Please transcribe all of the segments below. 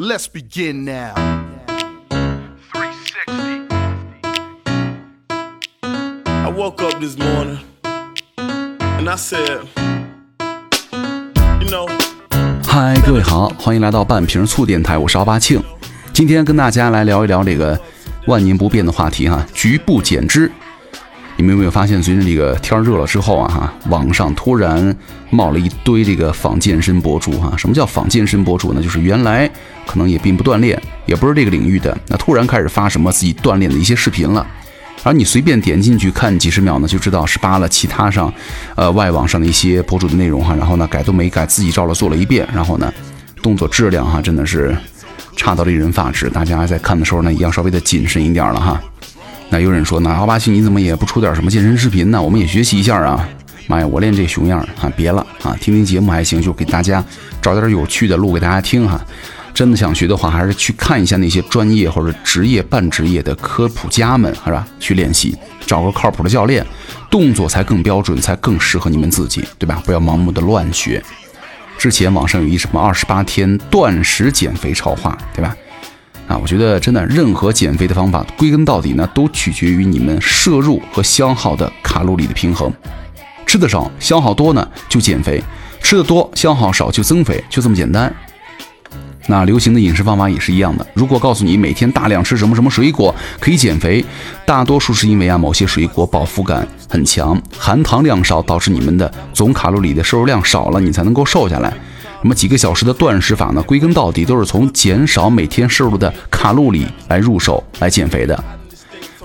Let's begin now. 360. I woke up this morning and I said, you know, 嗨，各位好，欢迎来到半瓶醋电台，我是奥巴庆。今天跟大家来聊一聊这个万年不变的话题哈，局部减脂。你们有没有发现，随着这个天热了之后啊哈，网上突然冒了一堆这个仿健身博主哈？什么叫仿健身博主呢？就是原来可能也并不锻炼，也不是这个领域的，那突然开始发什么自己锻炼的一些视频了。而你随便点进去看几十秒呢，就知道是扒了其他上，呃，外网上的一些博主的内容哈，然后呢改都没改，自己照了做了一遍，然后呢动作质量哈真的是差到令人发指，大家在看的时候呢，也要稍微的谨慎一点了哈。那有人说呢，奥巴西你怎么也不出点什么健身视频呢？我们也学习一下啊！妈呀，我练这熊样啊，别了啊，听听节目还行，就给大家找点有趣的录给大家听哈。真的想学的话，还是去看一下那些专业或者职业、半职业的科普家们，是吧？去练习，找个靠谱的教练，动作才更标准，才更适合你们自己，对吧？不要盲目的乱学。之前网上有一什么二十八天断食减肥超话，对吧？啊，我觉得真的，任何减肥的方法，归根到底呢，都取决于你们摄入和消耗的卡路里的平衡。吃的少，消耗多呢就减肥；吃的多，消耗少就增肥，就这么简单。那流行的饮食方法也是一样的。如果告诉你每天大量吃什么什么水果可以减肥，大多数是因为啊某些水果饱腹感很强，含糖量少，导致你们的总卡路里的摄入量少了，你才能够瘦下来。那么几个小时的断食法呢，归根到底都是从减少每天摄入的卡路里来入手来减肥的。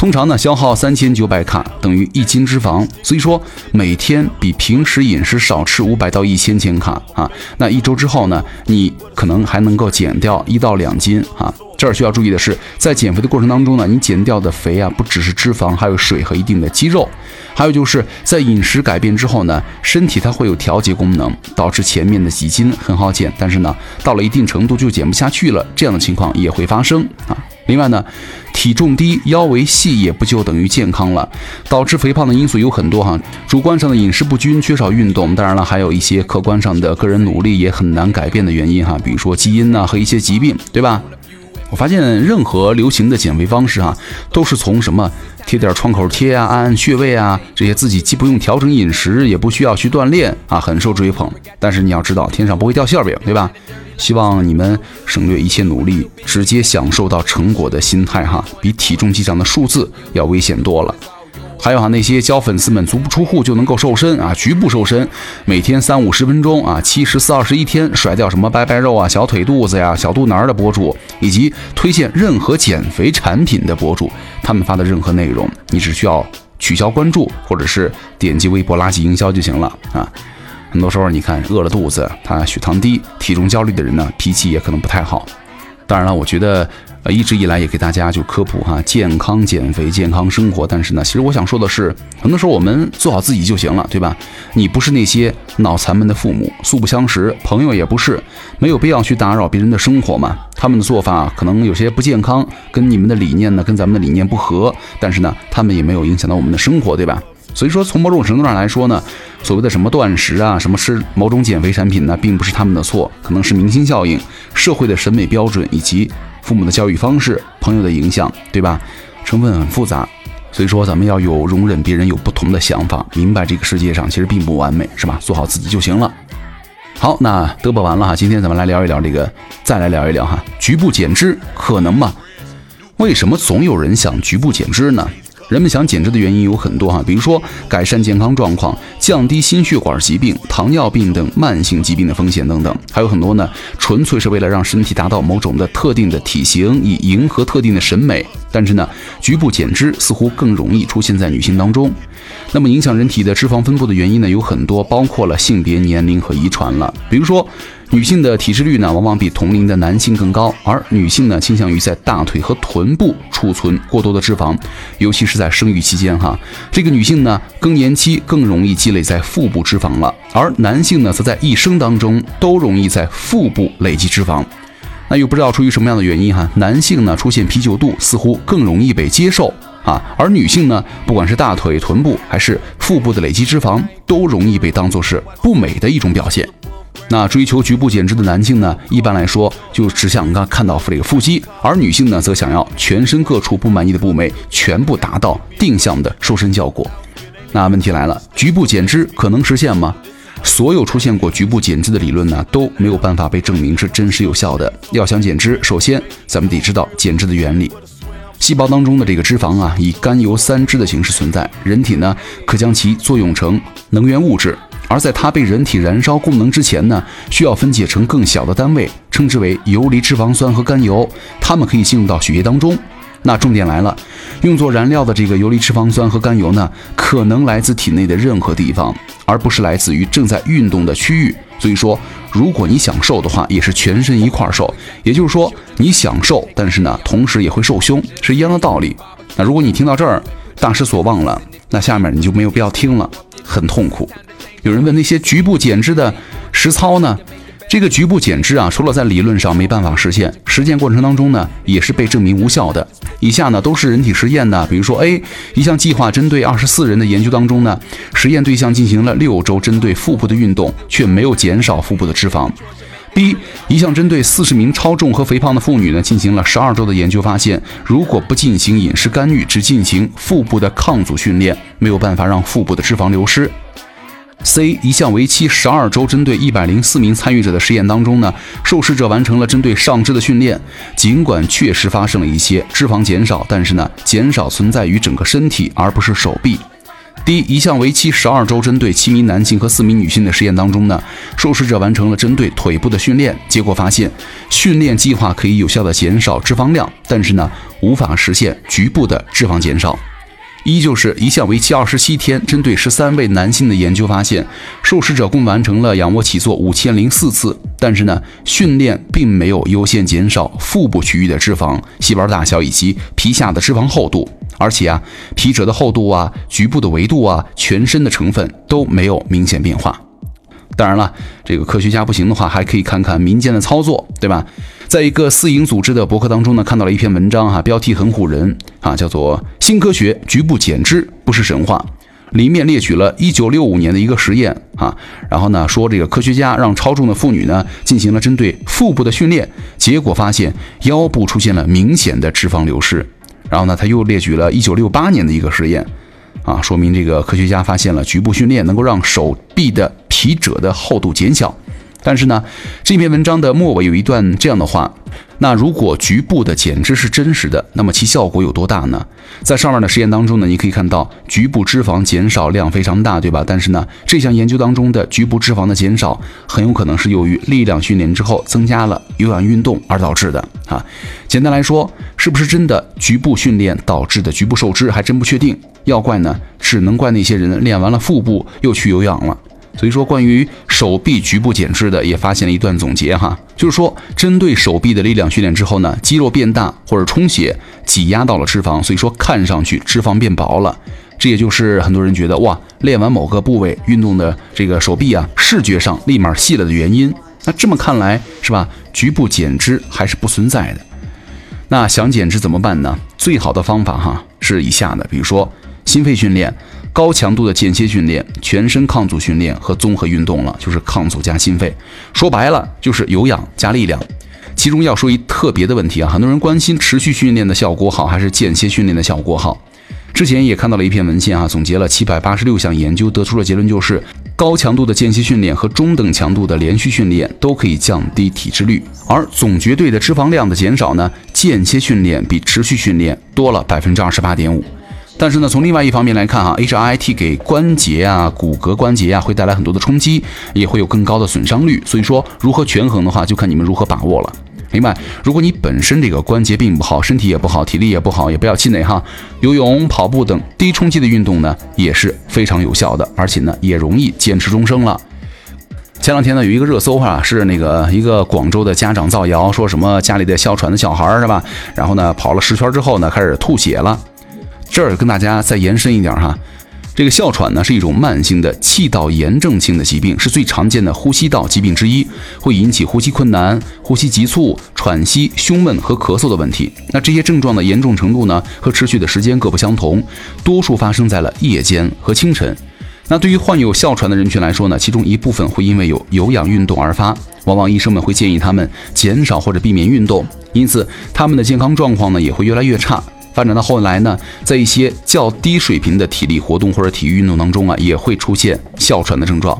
通常呢，消耗三千九百卡等于一斤脂肪，所以说每天比平时饮食少吃五百到一千千卡啊。那一周之后呢，你可能还能够减掉一到两斤啊。这儿需要注意的是，在减肥的过程当中呢，你减掉的肥啊，不只是脂肪，还有水和一定的肌肉。还有就是在饮食改变之后呢，身体它会有调节功能，导致前面的几斤很好减，但是呢，到了一定程度就减不下去了，这样的情况也会发生啊。另外呢，体重低、腰围细也不就等于健康了。导致肥胖的因素有很多哈，主观上的饮食不均、缺少运动，当然了，还有一些客观上的个人努力也很难改变的原因哈，比如说基因呐和一些疾病，对吧？我发现任何流行的减肥方式哈，都是从什么贴点创口贴啊、按按穴位啊这些自己既不用调整饮食，也不需要去锻炼啊，很受追捧。但是你要知道，天上不会掉馅儿饼，对吧？希望你们省略一切努力，直接享受到成果的心态哈，比体重计上的数字要危险多了。还有哈，那些教粉丝们足不出户就能够瘦身啊，局部瘦身，每天三五十分钟啊，七十四二十一天甩掉什么拜拜肉啊、小腿肚子呀、小肚腩的博主，以及推荐任何减肥产品的博主，他们发的任何内容，你只需要取消关注，或者是点击微博垃圾营销就行了啊。很多时候你看饿了肚子，他血糖低、体重焦虑的人呢，脾气也可能不太好。当然了，我觉得。呃，一直以来也给大家就科普哈，健康减肥、健康生活。但是呢，其实我想说的是，很多时候我们做好自己就行了，对吧？你不是那些脑残们的父母，素不相识，朋友也不是，没有必要去打扰别人的生活嘛。他们的做法可能有些不健康，跟你们的理念呢，跟咱们的理念不合。但是呢，他们也没有影响到我们的生活，对吧？所以说，从某种程度上来说呢，所谓的什么断食啊，什么吃某种减肥产品呢，并不是他们的错，可能是明星效应、社会的审美标准以及。父母的教育方式、朋友的影响，对吧？成分很复杂，所以说咱们要有容忍别人有不同的想法，明白这个世界上其实并不完美，是吧？做好自己就行了。好，那嘚啵完了哈，今天咱们来聊一聊这个，再来聊一聊哈，局部减脂可能吗？为什么总有人想局部减脂呢？人们想减脂的原因有很多哈，比如说改善健康状况、降低心血管疾病、糖尿病等慢性疾病的风险等等，还有很多呢，纯粹是为了让身体达到某种的特定的体型，以迎合特定的审美。但是呢，局部减脂似乎更容易出现在女性当中。那么影响人体的脂肪分布的原因呢有很多，包括了性别、年龄和遗传了。比如说，女性的体脂率呢往往比同龄的男性更高，而女性呢倾向于在大腿和臀部储存过多的脂肪，尤其是在生育期间哈。这个女性呢更年期更容易积累在腹部脂肪了，而男性呢则在一生当中都容易在腹部累积脂肪。那又不知道出于什么样的原因哈，男性呢出现啤酒肚似乎更容易被接受啊，而女性呢，不管是大腿、臀部还是腹部的累积脂肪，都容易被当作是不美的一种表现。那追求局部减脂的男性呢，一般来说就只想看看到这个腹肌，而女性呢，则想要全身各处不满意的部位全部达到定向的瘦身效果。那问题来了，局部减脂可能实现吗？所有出现过局部减脂的理论呢，都没有办法被证明是真实有效的。要想减脂，首先咱们得知道减脂的原理。细胞当中的这个脂肪啊，以甘油三酯的形式存在，人体呢可将其作用成能源物质，而在它被人体燃烧供能之前呢，需要分解成更小的单位，称之为游离脂肪酸和甘油，它们可以进入到血液当中。那重点来了，用作燃料的这个游离脂肪酸和甘油呢，可能来自体内的任何地方，而不是来自于正在运动的区域。所以说，如果你想瘦的话，也是全身一块瘦。也就是说，你想瘦，但是呢，同时也会瘦胸，是一样的道理。那如果你听到这儿大失所望了，那下面你就没有必要听了，很痛苦。有人问那些局部减脂的实操呢？这个局部减脂啊，除了在理论上没办法实现，实践过程当中呢，也是被证明无效的。以下呢都是人体实验的，比如说 A 一项计划针对二十四人的研究当中呢，实验对象进行了六周针对腹部的运动，却没有减少腹部的脂肪。B 一项针对四十名超重和肥胖的妇女呢，进行了十二周的研究，发现如果不进行饮食干预，只进行腹部的抗阻训练，没有办法让腹部的脂肪流失。C 一项为期十二周、针对一百零四名参与者的实验当中呢，受试者完成了针对上肢的训练，尽管确实发生了一些脂肪减少，但是呢，减少存在于整个身体，而不是手臂。D 一项为期十二周、针对七名男性和四名女性的实验当中呢，受试者完成了针对腿部的训练，结果发现训练计划可以有效的减少脂肪量，但是呢，无法实现局部的脂肪减少。一就是一项为期二十七天，针对十三位男性的研究发现，受试者共完成了仰卧起坐五千零四次，但是呢，训练并没有优先减少腹部区域的脂肪、细胞大小以及皮下的脂肪厚度，而且啊，皮褶的厚度啊、局部的维度啊、全身的成分都没有明显变化。当然了，这个科学家不行的话，还可以看看民间的操作，对吧？在一个私营组织的博客当中呢，看到了一篇文章哈，标题很唬人啊，叫做《新科学：局部减脂不是神话》。里面列举了1965年的一个实验啊，然后呢说这个科学家让超重的妇女呢进行了针对腹部的训练，结果发现腰部出现了明显的脂肪流失。然后呢他又列举了1968年的一个实验啊，说明这个科学家发现了局部训练能够让手臂的皮褶的厚度减小。但是呢，这篇文章的末尾有一段这样的话：那如果局部的减脂是真实的，那么其效果有多大呢？在上面的实验当中呢，你可以看到局部脂肪减少量非常大，对吧？但是呢，这项研究当中的局部脂肪的减少很有可能是由于力量训练之后增加了有氧运动而导致的啊。简单来说，是不是真的局部训练导致的局部瘦脂还真不确定。要怪呢，只能怪那些人练完了腹部又去有氧了。所以说，关于手臂局部减脂的，也发现了一段总结哈，就是说，针对手臂的力量训练之后呢，肌肉变大或者充血，挤压到了脂肪，所以说看上去脂肪变薄了。这也就是很多人觉得哇，练完某个部位运动的这个手臂啊，视觉上立马细了的原因。那这么看来是吧？局部减脂还是不存在的。那想减脂怎么办呢？最好的方法哈是以下的，比如说心肺训练。高强度的间歇训练、全身抗阻训练和综合运动了，就是抗阻加心肺。说白了就是有氧加力量。其中要说一特别的问题啊，很多人关心持续训练的效果好还是间歇训练的效果好。之前也看到了一篇文献啊，总结了七百八十六项研究，得出了结论就是高强度的间歇训练和中等强度的连续训练都可以降低体脂率，而总绝对的脂肪量的减少呢，间歇训练比持续训练多了百分之二十八点五。但是呢，从另外一方面来看哈，HIIT 给关节啊、骨骼关节啊会带来很多的冲击，也会有更高的损伤率。所以说，如何权衡的话，就看你们如何把握了。另外，如果你本身这个关节并不好，身体也不好，体力也不好，也不要气馁哈。游泳、跑步等低冲击的运动呢，也是非常有效的，而且呢，也容易坚持终生了。前两天呢，有一个热搜哈，是那个一个广州的家长造谣，说什么家里的哮喘的小孩是吧？然后呢，跑了十圈之后呢，开始吐血了。这儿跟大家再延伸一点哈，这个哮喘呢是一种慢性的气道炎症性的疾病，是最常见的呼吸道疾病之一，会引起呼吸困难、呼吸急促、喘息、胸闷和咳嗽的问题。那这些症状的严重程度呢和持续的时间各不相同，多数发生在了夜间和清晨。那对于患有哮喘的人群来说呢，其中一部分会因为有有氧运动而发，往往医生们会建议他们减少或者避免运动，因此他们的健康状况呢也会越来越差。发展到后来呢，在一些较低水平的体力活动或者体育运动当中啊，也会出现哮喘的症状。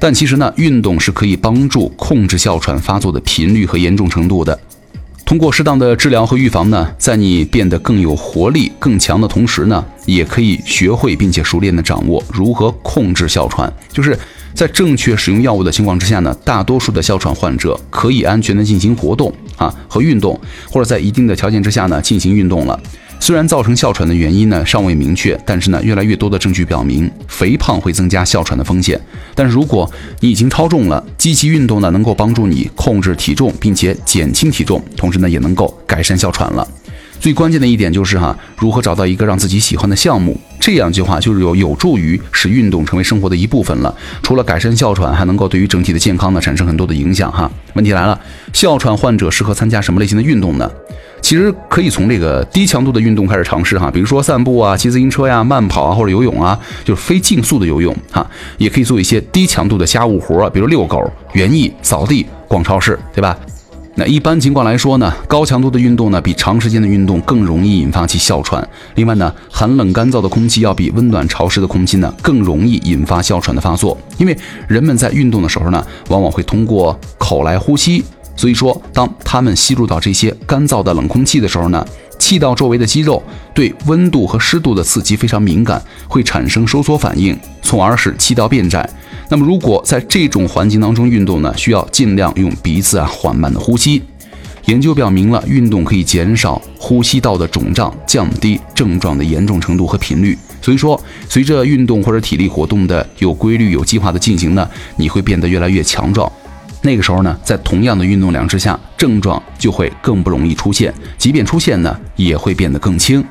但其实呢，运动是可以帮助控制哮喘发作的频率和严重程度的。通过适当的治疗和预防呢，在你变得更有活力、更强的同时呢，也可以学会并且熟练的掌握如何控制哮喘。就是在正确使用药物的情况之下呢，大多数的哮喘患者可以安全的进行活动啊和运动，或者在一定的条件之下呢进行运动了。虽然造成哮喘的原因呢尚未明确，但是呢越来越多的证据表明，肥胖会增加哮喘的风险。但是如果你已经超重了，积极运动呢能够帮助你控制体重，并且减轻体重，同时呢也能够改善哮喘了。最关键的一点就是哈，如何找到一个让自己喜欢的项目，这样句话就是有有助于使运动成为生活的一部分了。除了改善哮喘，还能够对于整体的健康呢产生很多的影响哈。问题来了，哮喘患者适合参加什么类型的运动呢？其实可以从这个低强度的运动开始尝试哈，比如说散步啊、骑自行车呀、慢跑啊，或者游泳啊，就是非竞速的游泳哈。也可以做一些低强度的家务活，比如遛狗、园艺、扫地、逛超市，对吧？那一般情况来说呢，高强度的运动呢，比长时间的运动更容易引发起哮喘。另外呢，寒冷干燥的空气要比温暖潮湿的空气呢，更容易引发哮喘的发作。因为人们在运动的时候呢，往往会通过口来呼吸。所以说，当他们吸入到这些干燥的冷空气的时候呢，气道周围的肌肉对温度和湿度的刺激非常敏感，会产生收缩反应，从而使气道变窄。那么，如果在这种环境当中运动呢，需要尽量用鼻子啊缓慢的呼吸。研究表明了，运动可以减少呼吸道的肿胀，降低症状的严重程度和频率。所以说，随着运动或者体力活动的有规律、有计划的进行呢，你会变得越来越强壮。那个时候呢，在同样的运动量之下，症状就会更不容易出现，即便出现呢，也会变得更轻。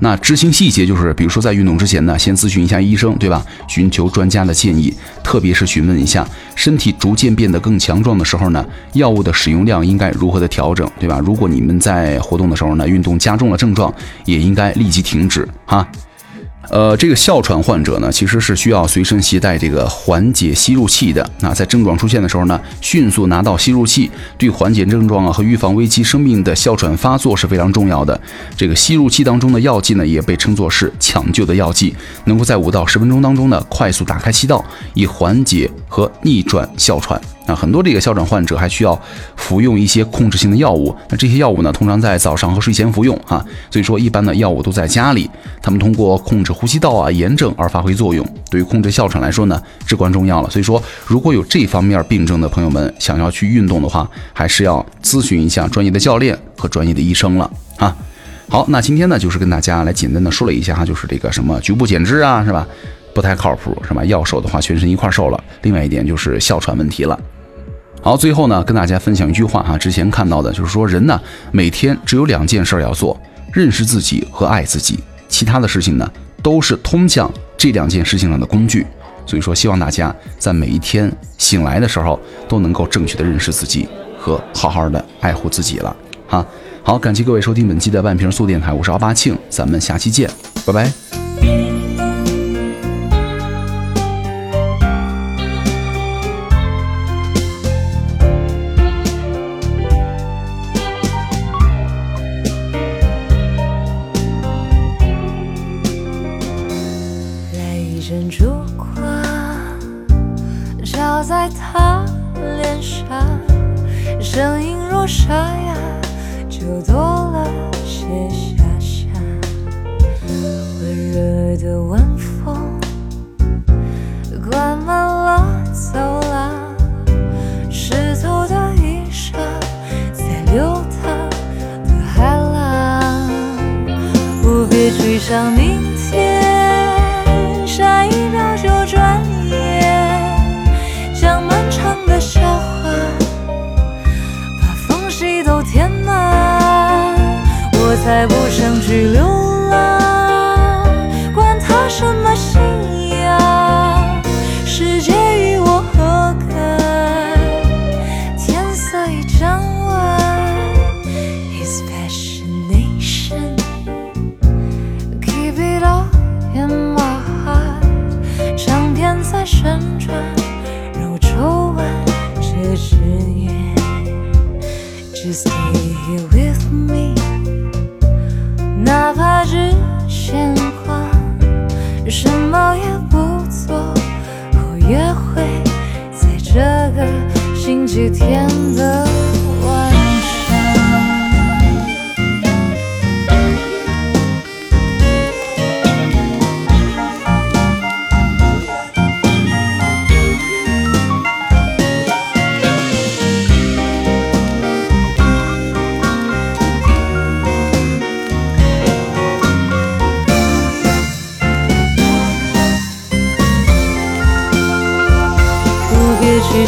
那执行细节就是，比如说在运动之前呢，先咨询一下医生，对吧？寻求专家的建议，特别是询问一下身体逐渐变得更强壮的时候呢，药物的使用量应该如何的调整，对吧？如果你们在活动的时候呢，运动加重了症状，也应该立即停止哈。呃，这个哮喘患者呢，其实是需要随身携带这个缓解吸入器的。那在症状出现的时候呢，迅速拿到吸入器，对缓解症状啊和预防危及生命的哮喘发作是非常重要的。这个吸入器当中的药剂呢，也被称作是抢救的药剂，能够在五到十分钟当中呢，快速打开气道，以缓解和逆转哮喘。很多这个哮喘患者还需要服用一些控制性的药物，那这些药物呢，通常在早上和睡前服用啊。所以说，一般的药物都在家里，他们通过控制呼吸道啊炎症而发挥作用，对于控制哮喘来说呢，至关重要了。所以说，如果有这方面病症的朋友们想要去运动的话，还是要咨询一下专业的教练和专业的医生了啊。好，那今天呢，就是跟大家来简单的说了一下哈，就是这个什么局部减脂啊，是吧？不太靠谱，是吧？要瘦的话，全身一块瘦了。另外一点就是哮喘问题了。好，最后呢，跟大家分享一句话哈，之前看到的就是说，人呢每天只有两件事要做：认识自己和爱自己。其他的事情呢，都是通向这两件事情上的工具。所以说，希望大家在每一天醒来的时候，都能够正确的认识自己和好好的爱护自己了。哈，好，感谢各位收听本期的万平素电台，我是奥巴庆，咱们下期见，拜拜。烛光照在他脸上声音若沙哑，就多了些遐想。温热的晚风，灌满了走廊。湿透的衣裳，在流淌的海浪。不必去想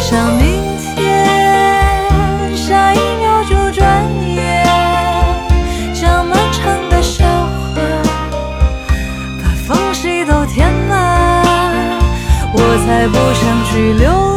像明天，下一秒就转眼。像漫长的笑话，把缝隙都填满。我才不想去留。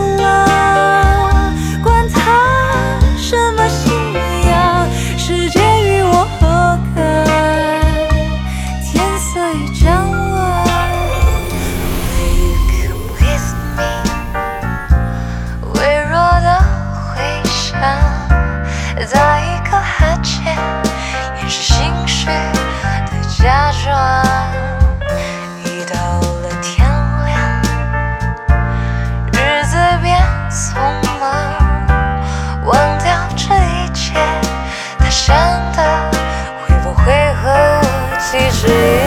和我其实一